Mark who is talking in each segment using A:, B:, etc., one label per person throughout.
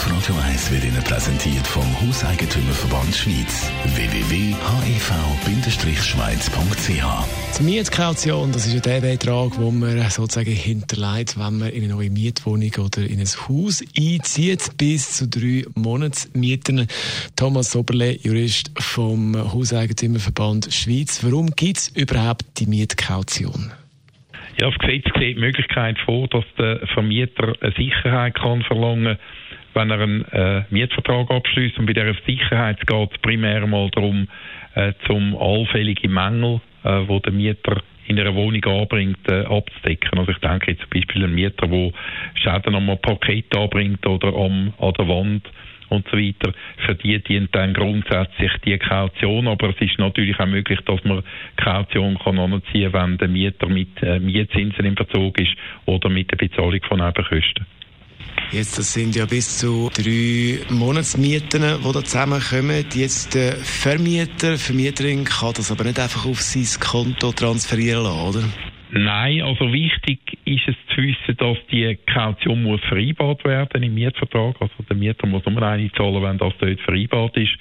A: Auf Radio 1 wird Ihnen präsentiert vom Hauseigentümerverband Schweiz. www.hev-schweiz.ch
B: Die Mietkaution, das ist ja der Betrag, den man sozusagen hinterlegt, wenn man in eine neue Mietwohnung oder in ein Haus einzieht, bis zu drei Monatsmieten. Thomas Soberle, Jurist vom Hauseigentümerverband Schweiz. Warum gibt es überhaupt die Mietkaution?
C: Ja, das Gesetz sieht die Möglichkeit vor, dass der Vermieter eine Sicherheit kann verlangen wenn er einen äh, Mietvertrag abschließt. Und bei dieser Sicherheit geht es primär mal darum, äh, zum allfällige Mängel, äh, wo der Mieter in einer Wohnung anbringt, äh, abzudecken. Also ich denke jetzt zum Beispiel ein Mieter, der Schäden am Parkett anbringt oder am, an der Wand und so weiter, für die dient dann grundsätzlich die Kaution, aber es ist natürlich auch möglich, dass man Kaution kann anziehen, wenn der Mieter mit äh, Mietzinsen im Verzug ist oder mit der Bezahlung von Nebenkosten.
B: Jetzt, das sind ja bis zu drei Monatsmieten, die da zusammenkommen. Jetzt der Vermieter, Vermieterin kann das aber nicht einfach auf sein Konto transferieren lassen, oder?
C: Nein, also wichtig ist es zu wissen, dass die Kaution muss vereinbart werden im Mietvertrag. Also der Mieter muss nur eine zahlen, wenn das dort vereinbart ist.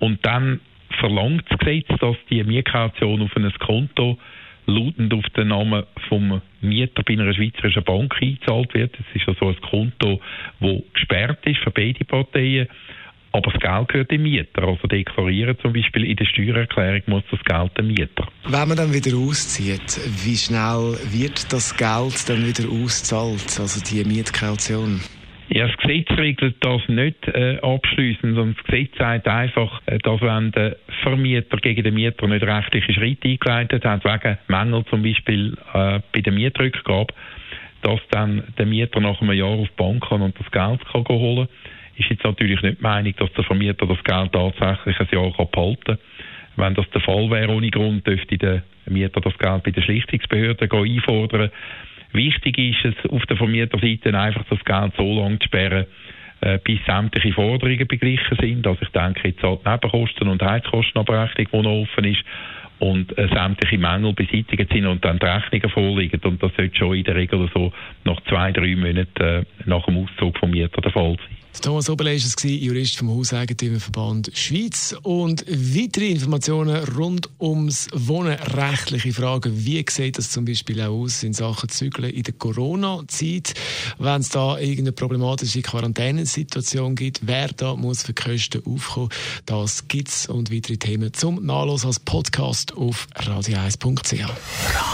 C: Und dann verlangt das Gesetz, dass die Mietkaution auf ein Konto lautend auf den Namen vom Mieter bei einer schweizerischen Bank eingezahlt wird. Das ist also ein Konto, das gesperrt ist für beide Parteien. Aber das Geld gehört dem Mieter. Also deklarieren zum Beispiel in der Steuererklärung muss das Geld dem Mieter.
B: Wenn man dann wieder auszieht, wie schnell wird das Geld dann wieder auszahlt, also die Mietkaution?
C: Ja, das Gesetz regelt das nicht äh, abschließend, sondern das Gesetz sagt einfach, äh, dass wenn der Vermieter gegen den Mieter nicht rechtliche Schritte eingeleitet hat, wegen Mängel zum Beispiel äh, bei der Mietrückgabe, dass dann der Mieter nach einem Jahr auf die Bank kann und das Geld kann holen ist jetzt natürlich nicht die Meinung, dass der Vermieter das Geld tatsächlich ein Jahr kann behalten kann. Wenn das der Fall wäre ohne Grund, dürfte der Mieter das Geld bei der Schlichtungsbehörde einfordern. Wichtig ist es auf der Vermieterseite einfach das Geld so lange zu sperren, äh, bis sämtliche Forderungen beglichen sind. Also ich denke jetzt an die Nebenkosten und Heizkostenabrechnung, die noch offen ist und äh, sämtliche Mängel beseitigt sind und dann die Rechnungen vorliegen. Und das sollte schon in der Regel so nach zwei, drei Monaten äh, nach dem Auszug vom Mieter der Fall sein.
B: Thomas Oberle war es, Jurist vom Hauseigentümerverband Schweiz. Und weitere Informationen rund ums Wohnen, rechtliche Fragen. Wie sieht das zum Beispiel auch aus in Sachen Zügeln in der Corona-Zeit? Wenn es da irgendeine problematische Quarantänesituation gibt, wer da muss für Kosten aufkommen, das gibt es und weitere Themen zum Nachlesen als Podcast auf radio1.ch.